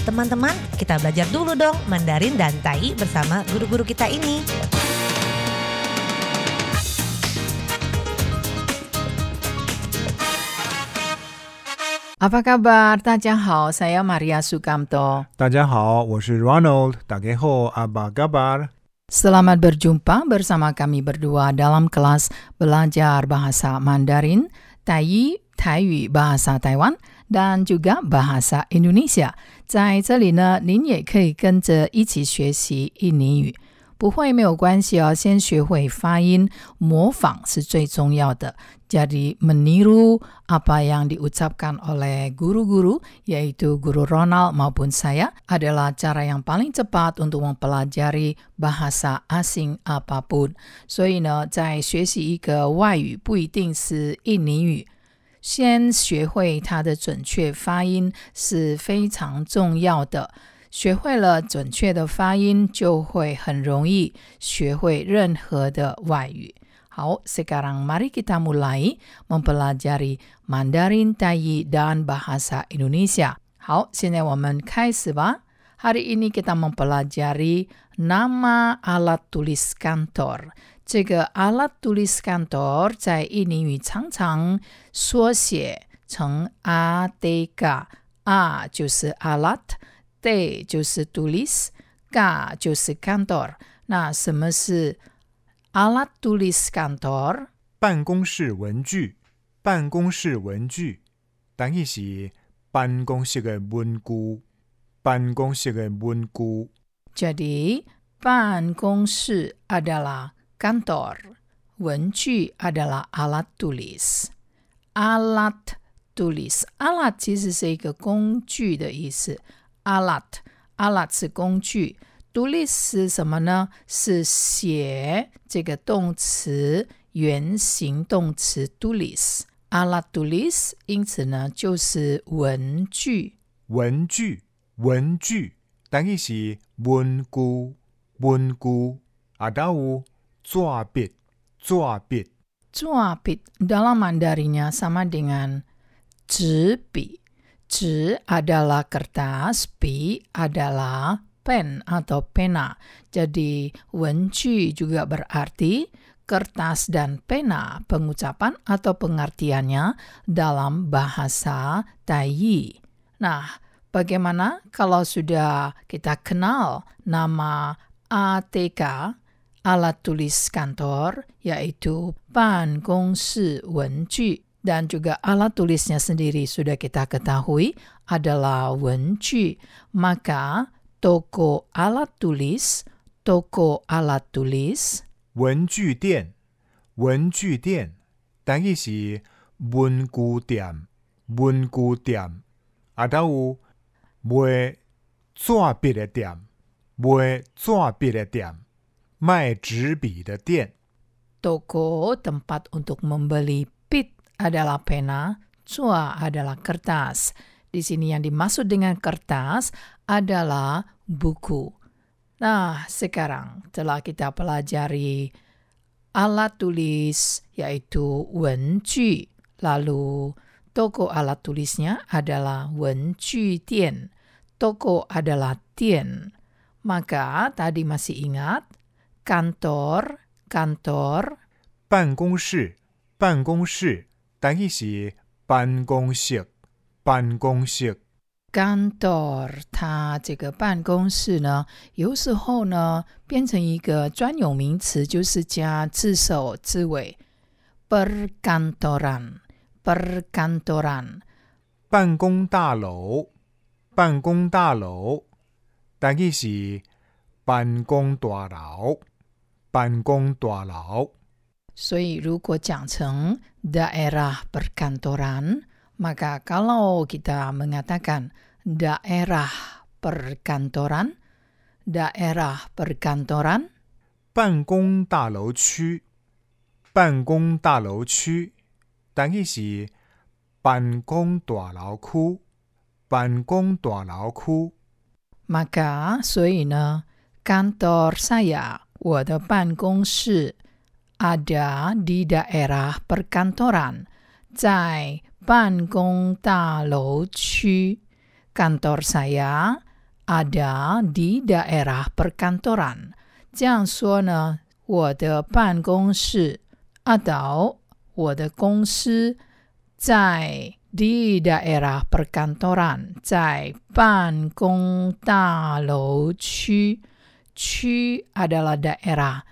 Teman-teman, kita belajar dulu dong Mandarin dan Tai bersama guru-guru kita ini. Apa kabar? Tadjahau, saya Maria Sukamto. Tadjahau, saya Ronald. Dageho, apa kabar? Selamat berjumpa bersama kami berdua dalam kelas belajar bahasa Mandarin, Taiyi, Taiyu, bahasa Taiwan, dan juga bahasa Indonesia. 在这里呢，您也可以跟着一起学习印尼语。不会没有关系哦，先学会发音，模仿是最重要的。Jadi meniru apa yang diucapkan oleh guru-guru, yaitu guru Ronald maupun saya, adalah cara yang paling cepat untuk mempelajari bahasa asing apapun. 所以呢，在学习一个外语，不一定是印尼语。 先学会它的准确发音是非常重要的。学会了准确的发音，就会很容易学会任何的外语。好，sekarang mari kita mulai mempelajari Mandarin, Tai dan bahasa Indonesia。好，现在我们开始吧。Hari ini kita mempelajari nama alat tulis kantor。 这个 alat tulis kantor 在印尼语常常缩写成阿德嘎，阿就是 alat。d 就是 tulis, ga 就是 kantor。那什么是 alat tulis kantor？办公室文具，办公室文具，等于是办公室的文具，办公室的文具。Jadi 办公室 adalah kantor, 文具 adalah alat tulis. Alat tulis, alat 其实是一个工具的意思。alat alat 是工具，tulis 是什么呢？是写这个动词原形动词 tulis。alat tulis 因此呢就是文具。文具，文具，等于是文具，文具。啊，还有 zuabit, zuabit. Zuabit dalam Mandarinya sama dengan cipi. Ci adalah kertas, pi adalah pen atau pena. Jadi wenci juga berarti kertas dan pena pengucapan atau pengertiannya dalam bahasa Taiyi. Nah, bagaimana kalau sudah kita kenal nama ATK alat tulis kantor, yaitu Pan Gong Si Wen Ju. Dan juga alat tulisnya sendiri sudah kita ketahui adalah Wen Ju. Maka, toko alat tulis, toko alat tulis. Wen Ju Dian, Wen Ju Dian. dan isi Bun Gu Dian, Bun Gu Dian. Atau, Mue Zua Dian, Zua Dian. 卖纸笔的店，卖纸笔的店。 toko tempat untuk membeli pit adalah pena, cua adalah kertas. Di sini yang dimaksud dengan kertas adalah buku. Nah, sekarang telah kita pelajari alat tulis yaitu 文具, lalu toko alat tulisnya adalah 文具店, toko adalah 店. Maka tadi masih ingat kantor, kantor 办公室，办公室，等于是办公室，办公室。kantor，它这个办公室呢，有时候呢变成一个专有名词，就是加字首字尾。perkantoran，perkantoran，办公大楼，办公大楼，等于是办公大楼，办公大楼。所以如果讲成 daerah perkantoran，maka kalau kita mengatakan daerah perkantoran, daerah perkantoran 办公大楼区，办公大楼区，等于是办公大楼区，办公大楼区。 Maka, 所以呢，kantor saya, 我的办公室 ada di daerah perkantoran, 在办公大楼区。Kantor saya ada di daerah perkantoran. 这样说呢，我的办公室 atau 我的公司在 di daerah perkantoran，在办公大楼区。 区 adalah daerah.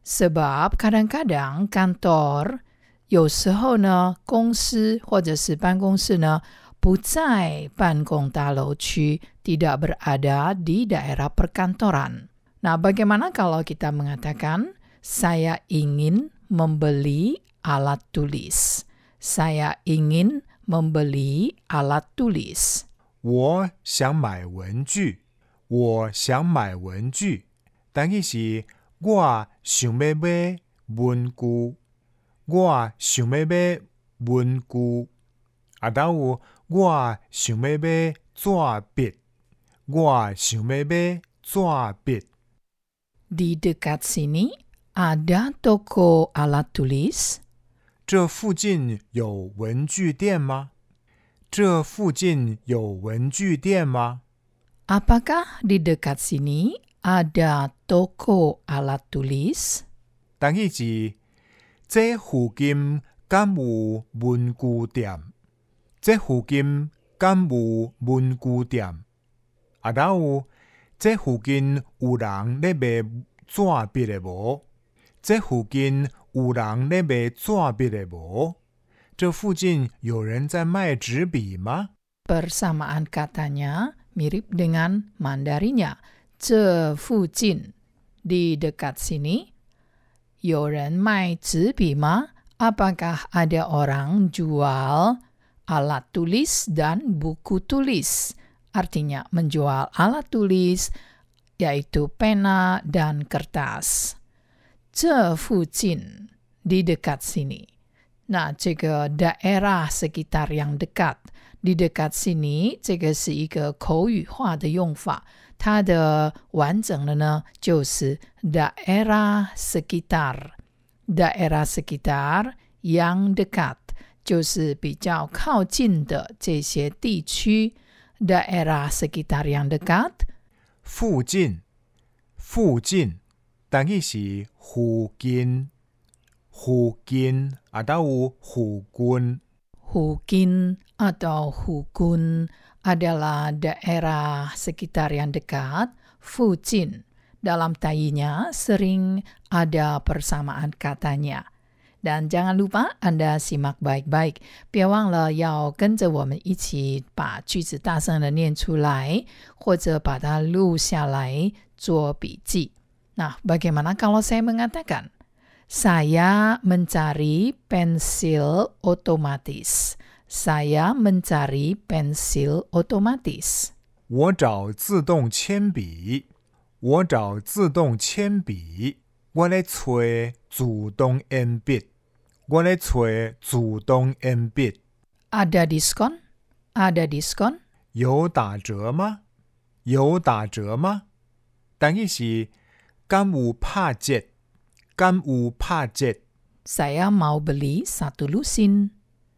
Sebab kadang-kadang kantor 有时候呢，公司或者是办公室呢不在办公大楼区，tidak berada di daerah perkantoran. Nah, bagaimana kalau kita mengatakan saya ingin membeli alat tulis? Saya ingin membeli alat tulis. 我想买文具， 我想买文具，但是是我想要买文具，我想要买文具，啊，都有我想要买纸笔，我想要买纸笔。Di dekat sini ada toko alat tulis. 这附近有文具店吗？这附近有文具店吗？Apakah di dekat sini ada toko alat tulis? 但是是这附近敢有文具店？这附近敢有文具店？啊，然有这附近有人咧卖纸笔的无？这附近有人咧卖纸笔的无？这附近有人在卖纸笔吗？ Persamaan katanya mirip dengan Mandarinya. Ce fu jin, di dekat sini. Yoren mai zibi ma? Apakah ada orang jual alat tulis dan buku tulis? Artinya menjual alat tulis, yaitu pena dan kertas. Ce fu jin, di dekat sini. Nah, jika daerah sekitar yang dekat – di dekat sini，这个是一个口语化的用法。它的完整的呢，就是 daerah sekitar。daerah sekitar yang dekat 就是比较靠近的这些地区。daerah sekitar yang dekat 附近，附近，但是是附近，附近啊，都有附近。Hukin atau Hukun adalah daerah sekitar yang dekat, Fujin. Dalam tayinya sering ada persamaan katanya. Dan jangan lupa Anda simak baik-baik，别忘了要跟着我们一起把句子大声的念出来，或者把它录下来做笔记。Nah, bagaimana kalau saya mengatakan saya mencari pensil otomatis. Saya mencari pensil otomatis. 我找自动铅笔，我找自动铅笔，我咧找自动铅笔，我咧找自动铅笔。 Ada diskon? Ada diskon? 有打折吗？有打折吗？但是是敢有拍折？ 敢有拍折？ Saya mau beli satu lusin.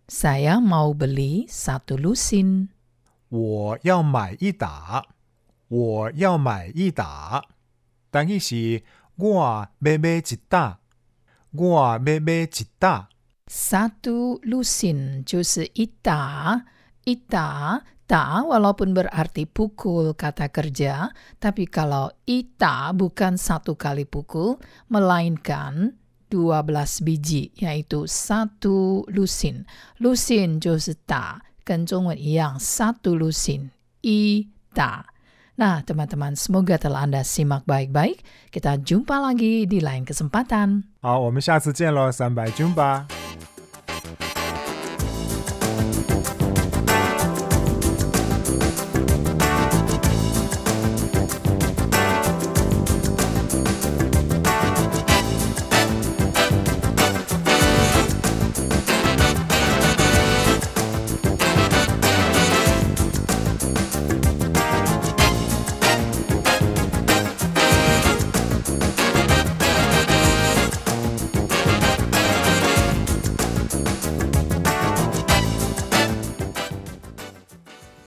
Saya mau beli satu lusin. 我要买一打，我要买一打，但是是我要买一打，我要买一打。 Satu lusin 就是一打，一打 打walaupun berarti pukul kata kerja, tapi kalau ita bukan satu kali pukul, melainkan 12 biji, yaitu satu lusin. Lusin 就是打，跟中文一样，satu lusin, i ta. Nah, teman-teman, semoga telah Anda simak baik-baik. Kita jumpa lagi di lain kesempatan. 好，我们下次见喽，三百军吧。